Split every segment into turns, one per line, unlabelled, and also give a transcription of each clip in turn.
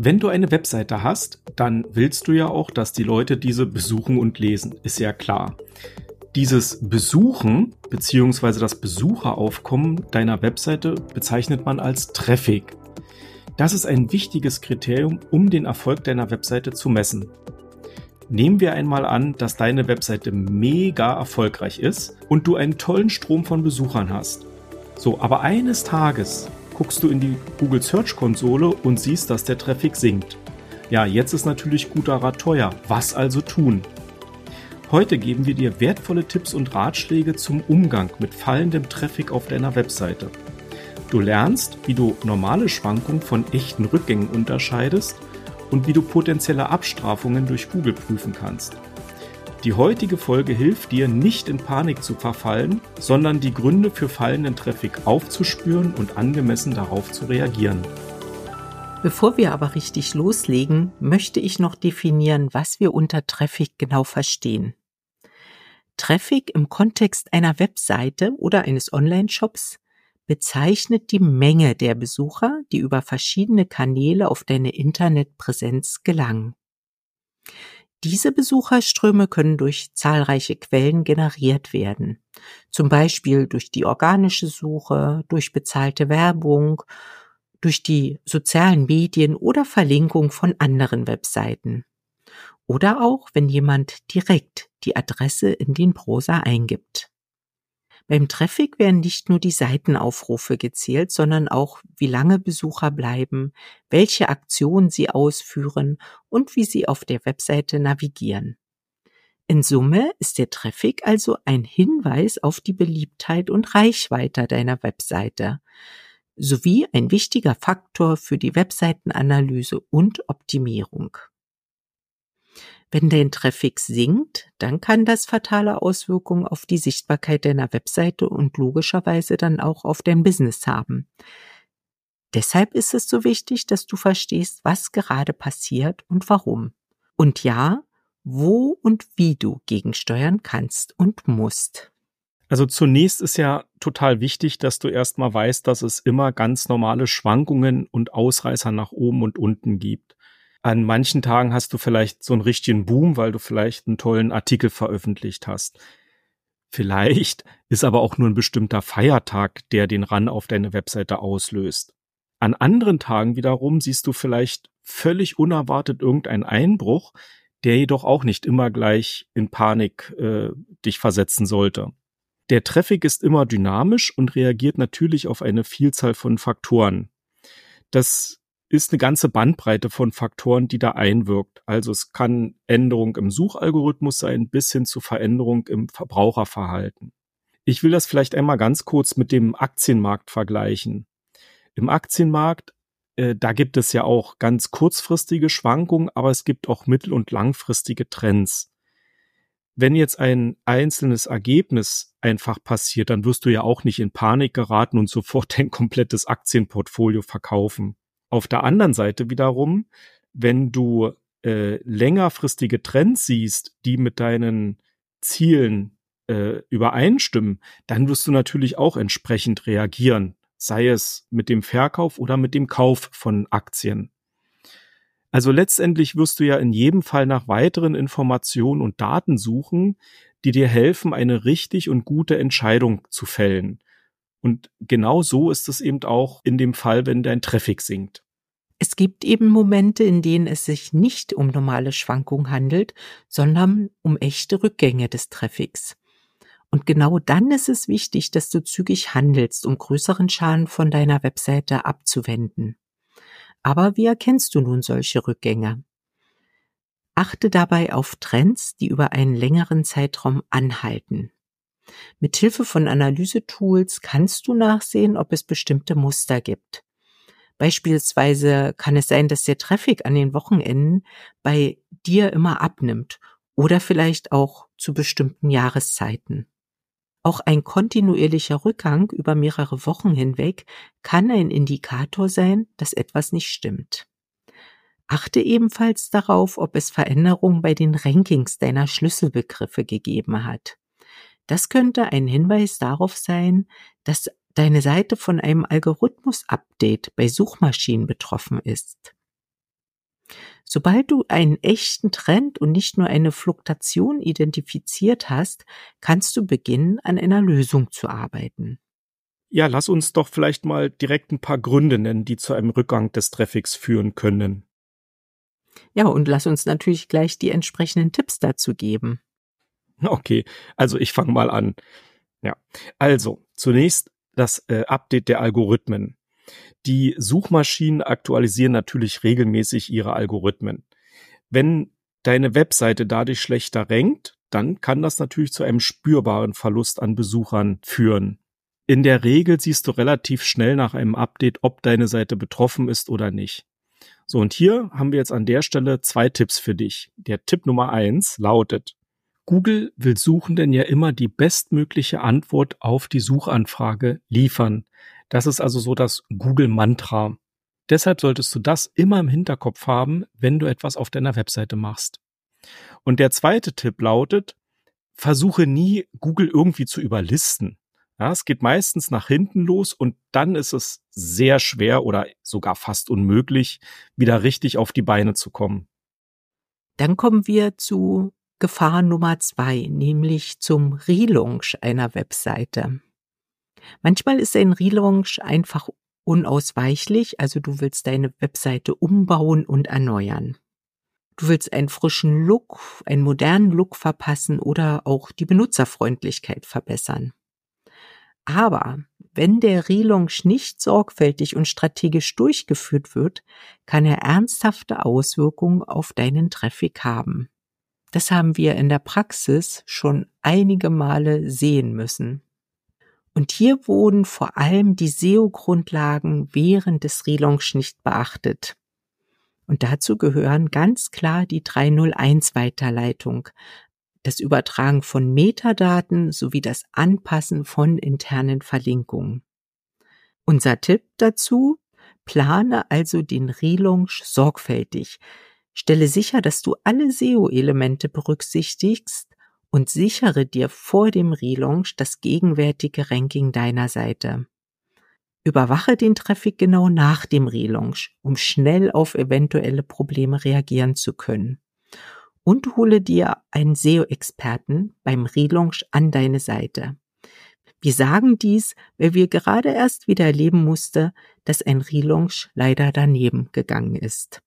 Wenn du eine Webseite hast, dann willst du ja auch, dass die Leute diese besuchen und lesen, ist ja klar. Dieses Besuchen bzw. das Besucheraufkommen deiner Webseite bezeichnet man als Traffic. Das ist ein wichtiges Kriterium, um den Erfolg deiner Webseite zu messen. Nehmen wir einmal an, dass deine Webseite mega erfolgreich ist und du einen tollen Strom von Besuchern hast. So, aber eines Tages guckst du in die Google Search Konsole und siehst, dass der Traffic sinkt. Ja, jetzt ist natürlich guter Rat teuer. Was also tun? Heute geben wir dir wertvolle Tipps und Ratschläge zum Umgang mit fallendem Traffic auf deiner Webseite. Du lernst, wie du normale Schwankungen von echten Rückgängen unterscheidest und wie du potenzielle Abstrafungen durch Google prüfen kannst. Die heutige Folge hilft dir, nicht in Panik zu verfallen, sondern die Gründe für fallenden Traffic aufzuspüren und angemessen darauf zu reagieren.
Bevor wir aber richtig loslegen, möchte ich noch definieren, was wir unter Traffic genau verstehen. Traffic im Kontext einer Webseite oder eines Online-Shops bezeichnet die Menge der Besucher, die über verschiedene Kanäle auf deine Internetpräsenz gelangen. Diese Besucherströme können durch zahlreiche Quellen generiert werden, zum Beispiel durch die organische Suche, durch bezahlte Werbung, durch die sozialen Medien oder Verlinkung von anderen Webseiten. Oder auch, wenn jemand direkt die Adresse in den Browser eingibt. Beim Traffic werden nicht nur die Seitenaufrufe gezählt, sondern auch, wie lange Besucher bleiben, welche Aktionen sie ausführen und wie sie auf der Webseite navigieren. In Summe ist der Traffic also ein Hinweis auf die Beliebtheit und Reichweite deiner Webseite sowie ein wichtiger Faktor für die Webseitenanalyse und Optimierung. Wenn dein Traffic sinkt, dann kann das fatale Auswirkungen auf die Sichtbarkeit deiner Webseite und logischerweise dann auch auf dein Business haben. Deshalb ist es so wichtig, dass du verstehst, was gerade passiert und warum. Und ja, wo und wie du gegensteuern kannst und musst.
Also zunächst ist ja total wichtig, dass du erstmal weißt, dass es immer ganz normale Schwankungen und Ausreißer nach oben und unten gibt. An manchen Tagen hast du vielleicht so einen richtigen Boom, weil du vielleicht einen tollen Artikel veröffentlicht hast. Vielleicht ist aber auch nur ein bestimmter Feiertag, der den Run auf deine Webseite auslöst. An anderen Tagen wiederum siehst du vielleicht völlig unerwartet irgendeinen Einbruch, der jedoch auch nicht immer gleich in Panik äh, dich versetzen sollte. Der Traffic ist immer dynamisch und reagiert natürlich auf eine Vielzahl von Faktoren. Das ist eine ganze Bandbreite von Faktoren, die da einwirkt. Also es kann Änderung im Suchalgorithmus sein, bis hin zu Veränderung im Verbraucherverhalten. Ich will das vielleicht einmal ganz kurz mit dem Aktienmarkt vergleichen. Im Aktienmarkt, äh, da gibt es ja auch ganz kurzfristige Schwankungen, aber es gibt auch mittel- und langfristige Trends. Wenn jetzt ein einzelnes Ergebnis einfach passiert, dann wirst du ja auch nicht in Panik geraten und sofort dein komplettes Aktienportfolio verkaufen. Auf der anderen Seite wiederum, wenn du äh, längerfristige Trends siehst, die mit deinen Zielen äh, übereinstimmen, dann wirst du natürlich auch entsprechend reagieren, sei es mit dem Verkauf oder mit dem Kauf von Aktien. Also letztendlich wirst du ja in jedem Fall nach weiteren Informationen und Daten suchen, die dir helfen, eine richtig und gute Entscheidung zu fällen. Und genau so ist es eben auch in dem Fall, wenn dein Traffic sinkt.
Es gibt eben Momente, in denen es sich nicht um normale Schwankungen handelt, sondern um echte Rückgänge des Traffics. Und genau dann ist es wichtig, dass du zügig handelst, um größeren Schaden von deiner Webseite abzuwenden. Aber wie erkennst du nun solche Rückgänge? Achte dabei auf Trends, die über einen längeren Zeitraum anhalten. Mit Hilfe von Analysetools kannst du nachsehen, ob es bestimmte Muster gibt. Beispielsweise kann es sein, dass der Traffic an den Wochenenden bei dir immer abnimmt oder vielleicht auch zu bestimmten Jahreszeiten. Auch ein kontinuierlicher Rückgang über mehrere Wochen hinweg kann ein Indikator sein, dass etwas nicht stimmt. Achte ebenfalls darauf, ob es Veränderungen bei den Rankings deiner Schlüsselbegriffe gegeben hat. Das könnte ein Hinweis darauf sein, dass deine Seite von einem Algorithmus-Update bei Suchmaschinen betroffen ist. Sobald du einen echten Trend und nicht nur eine Fluktuation identifiziert hast, kannst du beginnen, an einer Lösung zu arbeiten.
Ja, lass uns doch vielleicht mal direkt ein paar Gründe nennen, die zu einem Rückgang des Traffics führen können.
Ja, und lass uns natürlich gleich die entsprechenden Tipps dazu geben.
Okay, also ich fange mal an. Ja, also zunächst das äh, Update der Algorithmen. Die Suchmaschinen aktualisieren natürlich regelmäßig ihre Algorithmen. Wenn deine Webseite dadurch schlechter rankt, dann kann das natürlich zu einem spürbaren Verlust an Besuchern führen. In der Regel siehst du relativ schnell nach einem Update, ob deine Seite betroffen ist oder nicht. So, und hier haben wir jetzt an der Stelle zwei Tipps für dich. Der Tipp Nummer eins lautet, Google will Suchenden ja immer die bestmögliche Antwort auf die Suchanfrage liefern. Das ist also so das Google-Mantra. Deshalb solltest du das immer im Hinterkopf haben, wenn du etwas auf deiner Webseite machst. Und der zweite Tipp lautet, versuche nie, Google irgendwie zu überlisten. Ja, es geht meistens nach hinten los und dann ist es sehr schwer oder sogar fast unmöglich, wieder richtig auf die Beine zu kommen.
Dann kommen wir zu Gefahr Nummer zwei, nämlich zum Relaunch einer Webseite. Manchmal ist ein Relaunch einfach unausweichlich, also du willst deine Webseite umbauen und erneuern. Du willst einen frischen Look, einen modernen Look verpassen oder auch die Benutzerfreundlichkeit verbessern. Aber wenn der Relaunch nicht sorgfältig und strategisch durchgeführt wird, kann er ernsthafte Auswirkungen auf deinen Traffic haben. Das haben wir in der Praxis schon einige Male sehen müssen. Und hier wurden vor allem die SEO-Grundlagen während des Relaunch nicht beachtet. Und dazu gehören ganz klar die 301-Weiterleitung, das Übertragen von Metadaten sowie das Anpassen von internen Verlinkungen. Unser Tipp dazu, plane also den Relaunch sorgfältig. Stelle sicher, dass du alle SEO-Elemente berücksichtigst und sichere dir vor dem Relaunch das gegenwärtige Ranking deiner Seite. Überwache den Traffic genau nach dem Relaunch, um schnell auf eventuelle Probleme reagieren zu können. Und hole dir einen SEO-Experten beim Relaunch an deine Seite. Wir sagen dies, weil wir gerade erst wieder erleben musste, dass ein Relaunch leider daneben gegangen ist.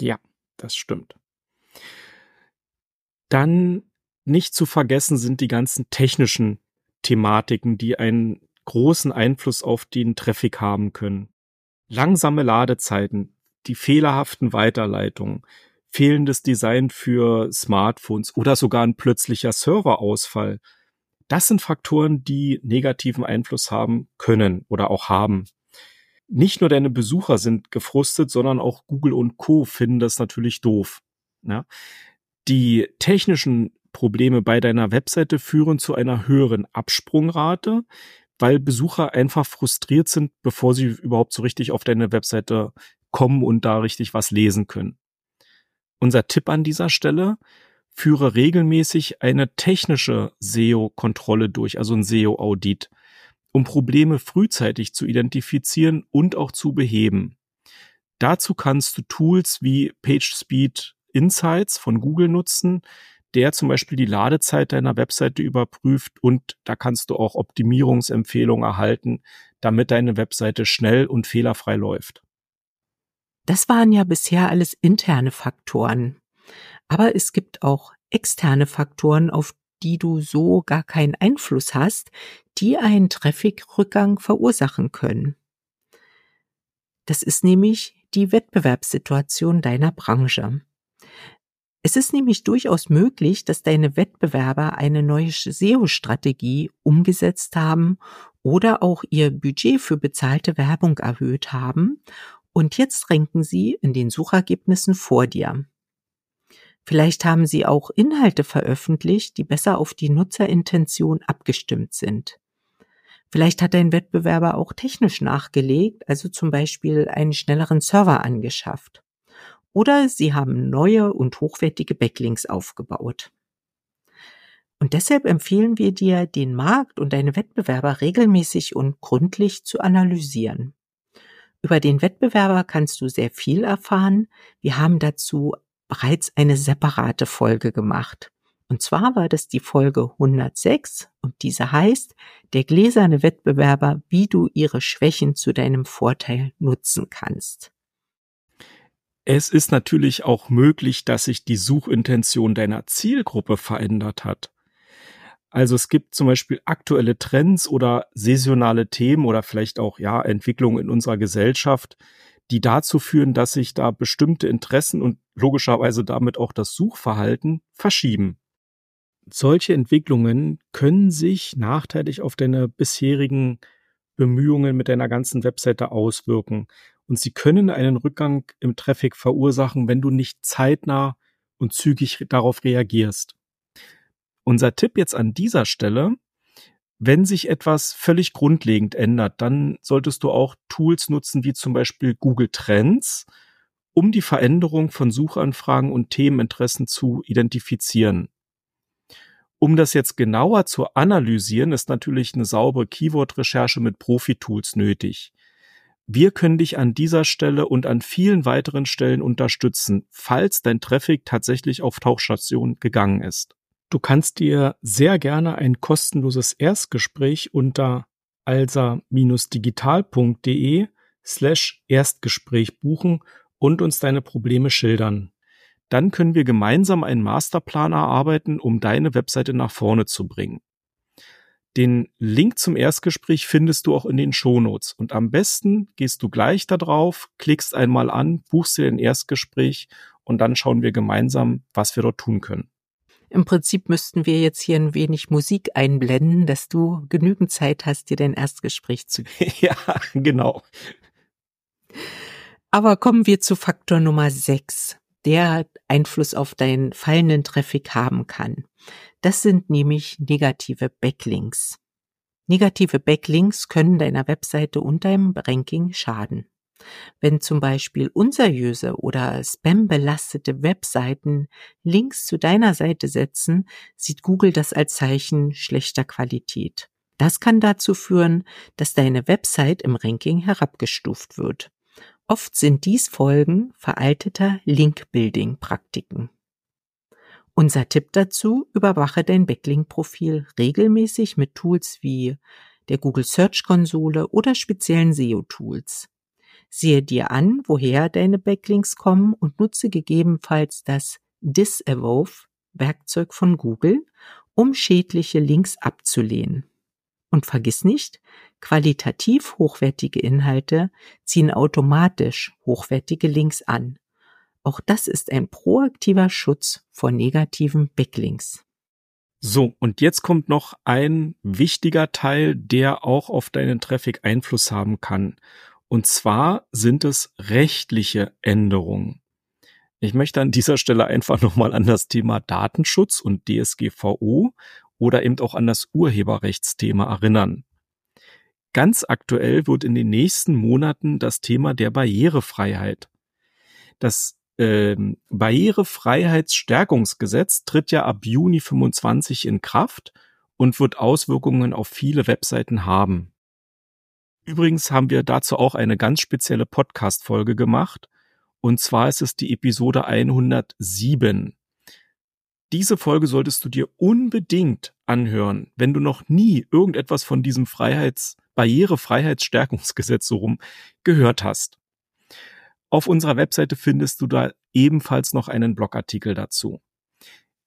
Ja, das stimmt. Dann nicht zu vergessen sind die ganzen technischen Thematiken, die einen großen Einfluss auf den Traffic haben können. Langsame Ladezeiten, die fehlerhaften Weiterleitungen, fehlendes Design für Smartphones oder sogar ein plötzlicher Serverausfall. Das sind Faktoren, die negativen Einfluss haben können oder auch haben. Nicht nur deine Besucher sind gefrustet, sondern auch Google und Co. finden das natürlich doof. Ja? Die technischen Probleme bei deiner Webseite führen zu einer höheren Absprungrate, weil Besucher einfach frustriert sind, bevor sie überhaupt so richtig auf deine Webseite kommen und da richtig was lesen können. Unser Tipp an dieser Stelle, führe regelmäßig eine technische SEO-Kontrolle durch, also ein SEO-Audit, um Probleme frühzeitig zu identifizieren und auch zu beheben. Dazu kannst du Tools wie PageSpeed Insights von Google nutzen, der zum Beispiel die Ladezeit deiner Webseite überprüft und da kannst du auch Optimierungsempfehlungen erhalten, damit deine Webseite schnell und fehlerfrei läuft.
Das waren ja bisher alles interne Faktoren. Aber es gibt auch externe Faktoren, auf die du so gar keinen Einfluss hast, die einen Traffic-Rückgang verursachen können. Das ist nämlich die Wettbewerbssituation deiner Branche. Es ist nämlich durchaus möglich, dass deine Wettbewerber eine neue SEO-Strategie umgesetzt haben oder auch ihr Budget für bezahlte Werbung erhöht haben und jetzt ranken sie in den Suchergebnissen vor dir. Vielleicht haben sie auch Inhalte veröffentlicht, die besser auf die Nutzerintention abgestimmt sind. Vielleicht hat dein Wettbewerber auch technisch nachgelegt, also zum Beispiel einen schnelleren Server angeschafft oder sie haben neue und hochwertige Backlinks aufgebaut. Und deshalb empfehlen wir dir, den Markt und deine Wettbewerber regelmäßig und gründlich zu analysieren. Über den Wettbewerber kannst du sehr viel erfahren. Wir haben dazu bereits eine separate Folge gemacht. Und zwar war das die Folge 106 und diese heißt Der gläserne Wettbewerber, wie du ihre Schwächen zu deinem Vorteil nutzen kannst.
Es ist natürlich auch möglich, dass sich die Suchintention deiner Zielgruppe verändert hat. Also es gibt zum Beispiel aktuelle Trends oder saisonale Themen oder vielleicht auch ja Entwicklungen in unserer Gesellschaft, die dazu führen, dass sich da bestimmte Interessen und logischerweise damit auch das Suchverhalten verschieben. Solche Entwicklungen können sich nachteilig auf deine bisherigen Bemühungen mit deiner ganzen Webseite auswirken. Und sie können einen Rückgang im Traffic verursachen, wenn du nicht zeitnah und zügig darauf reagierst. Unser Tipp jetzt an dieser Stelle, wenn sich etwas völlig grundlegend ändert, dann solltest du auch Tools nutzen wie zum Beispiel Google Trends, um die Veränderung von Suchanfragen und Themeninteressen zu identifizieren. Um das jetzt genauer zu analysieren, ist natürlich eine saubere Keyword-Recherche mit Profi-Tools nötig. Wir können dich an dieser Stelle und an vielen weiteren Stellen unterstützen, falls dein Traffic tatsächlich auf Tauchstation gegangen ist. Du kannst dir sehr gerne ein kostenloses Erstgespräch unter alsa-digital.de slash Erstgespräch buchen und uns deine Probleme schildern. Dann können wir gemeinsam einen Masterplan erarbeiten, um deine Webseite nach vorne zu bringen. Den Link zum Erstgespräch findest du auch in den Shownotes. Und am besten gehst du gleich da drauf, klickst einmal an, buchst dir ein Erstgespräch und dann schauen wir gemeinsam, was wir dort tun können.
Im Prinzip müssten wir jetzt hier ein wenig Musik einblenden, dass du genügend Zeit hast, dir dein Erstgespräch zu
geben. ja, genau.
Aber kommen wir zu Faktor Nummer 6, der Einfluss auf deinen fallenden Traffic haben kann. Das sind nämlich negative Backlinks. Negative Backlinks können deiner Webseite und deinem Ranking schaden. Wenn zum Beispiel unseriöse oder spambelastete Webseiten Links zu deiner Seite setzen, sieht Google das als Zeichen schlechter Qualität. Das kann dazu führen, dass deine Website im Ranking herabgestuft wird. Oft sind dies Folgen veralteter Link-Building-Praktiken. Unser Tipp dazu, überwache dein Backlink-Profil regelmäßig mit Tools wie der Google Search Konsole oder speziellen SEO-Tools. Sehe dir an, woher deine Backlinks kommen und nutze gegebenenfalls das Disavow Werkzeug von Google, um schädliche Links abzulehnen. Und vergiss nicht, qualitativ hochwertige Inhalte ziehen automatisch hochwertige Links an. Auch das ist ein proaktiver Schutz vor negativen Backlinks.
So, und jetzt kommt noch ein wichtiger Teil, der auch auf deinen Traffic Einfluss haben kann. Und zwar sind es rechtliche Änderungen. Ich möchte an dieser Stelle einfach nochmal an das Thema Datenschutz und DSGVO oder eben auch an das Urheberrechtsthema erinnern. Ganz aktuell wird in den nächsten Monaten das Thema der Barrierefreiheit. Das ähm, Barrierefreiheitsstärkungsgesetz tritt ja ab Juni 25 in Kraft und wird Auswirkungen auf viele Webseiten haben. Übrigens haben wir dazu auch eine ganz spezielle Podcast-Folge gemacht. Und zwar ist es die Episode 107. Diese Folge solltest du dir unbedingt anhören, wenn du noch nie irgendetwas von diesem Freiheits Barrierefreiheitsstärkungsgesetz so rum gehört hast. Auf unserer Webseite findest du da ebenfalls noch einen Blogartikel dazu.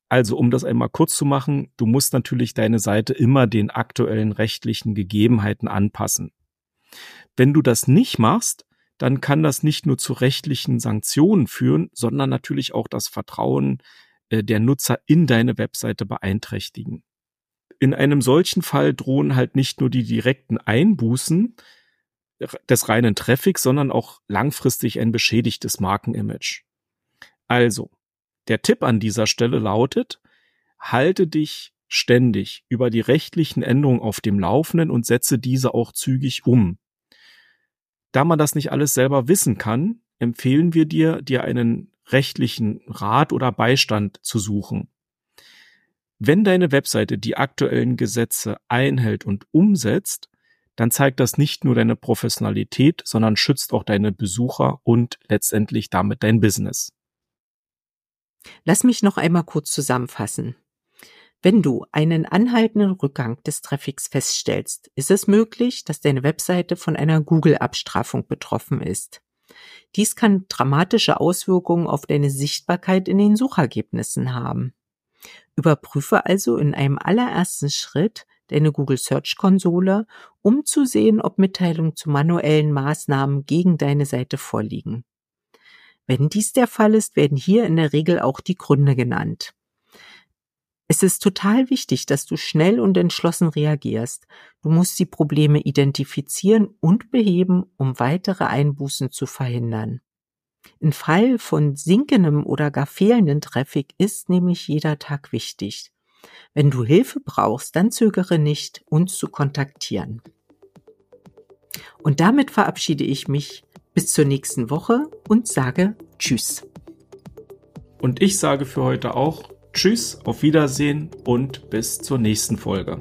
Also, um das einmal kurz zu machen, du musst natürlich deine Seite immer den aktuellen rechtlichen Gegebenheiten anpassen. Wenn du das nicht machst, dann kann das nicht nur zu rechtlichen Sanktionen führen, sondern natürlich auch das Vertrauen äh, der Nutzer in deine Webseite beeinträchtigen. In einem solchen Fall drohen halt nicht nur die direkten Einbußen des reinen Traffics, sondern auch langfristig ein beschädigtes Markenimage. Also, der Tipp an dieser Stelle lautet, halte dich ständig über die rechtlichen Änderungen auf dem Laufenden und setze diese auch zügig um. Da man das nicht alles selber wissen kann, empfehlen wir dir, dir einen rechtlichen Rat oder Beistand zu suchen. Wenn deine Webseite die aktuellen Gesetze einhält und umsetzt, dann zeigt das nicht nur deine Professionalität, sondern schützt auch deine Besucher und letztendlich damit dein Business.
Lass mich noch einmal kurz zusammenfassen. Wenn du einen anhaltenden Rückgang des Traffics feststellst, ist es möglich, dass deine Webseite von einer Google-Abstrafung betroffen ist. Dies kann dramatische Auswirkungen auf deine Sichtbarkeit in den Suchergebnissen haben. Überprüfe also in einem allerersten Schritt deine Google Search Konsole, um zu sehen, ob Mitteilungen zu manuellen Maßnahmen gegen deine Seite vorliegen. Wenn dies der Fall ist, werden hier in der Regel auch die Gründe genannt. Es ist total wichtig, dass du schnell und entschlossen reagierst. Du musst die Probleme identifizieren und beheben, um weitere Einbußen zu verhindern. Im Fall von sinkendem oder gar fehlenden Traffic ist nämlich jeder Tag wichtig. Wenn du Hilfe brauchst, dann zögere nicht, uns zu kontaktieren. Und damit verabschiede ich mich bis zur nächsten Woche und sage Tschüss.
Und ich sage für heute auch Tschüss, auf Wiedersehen und bis zur nächsten Folge.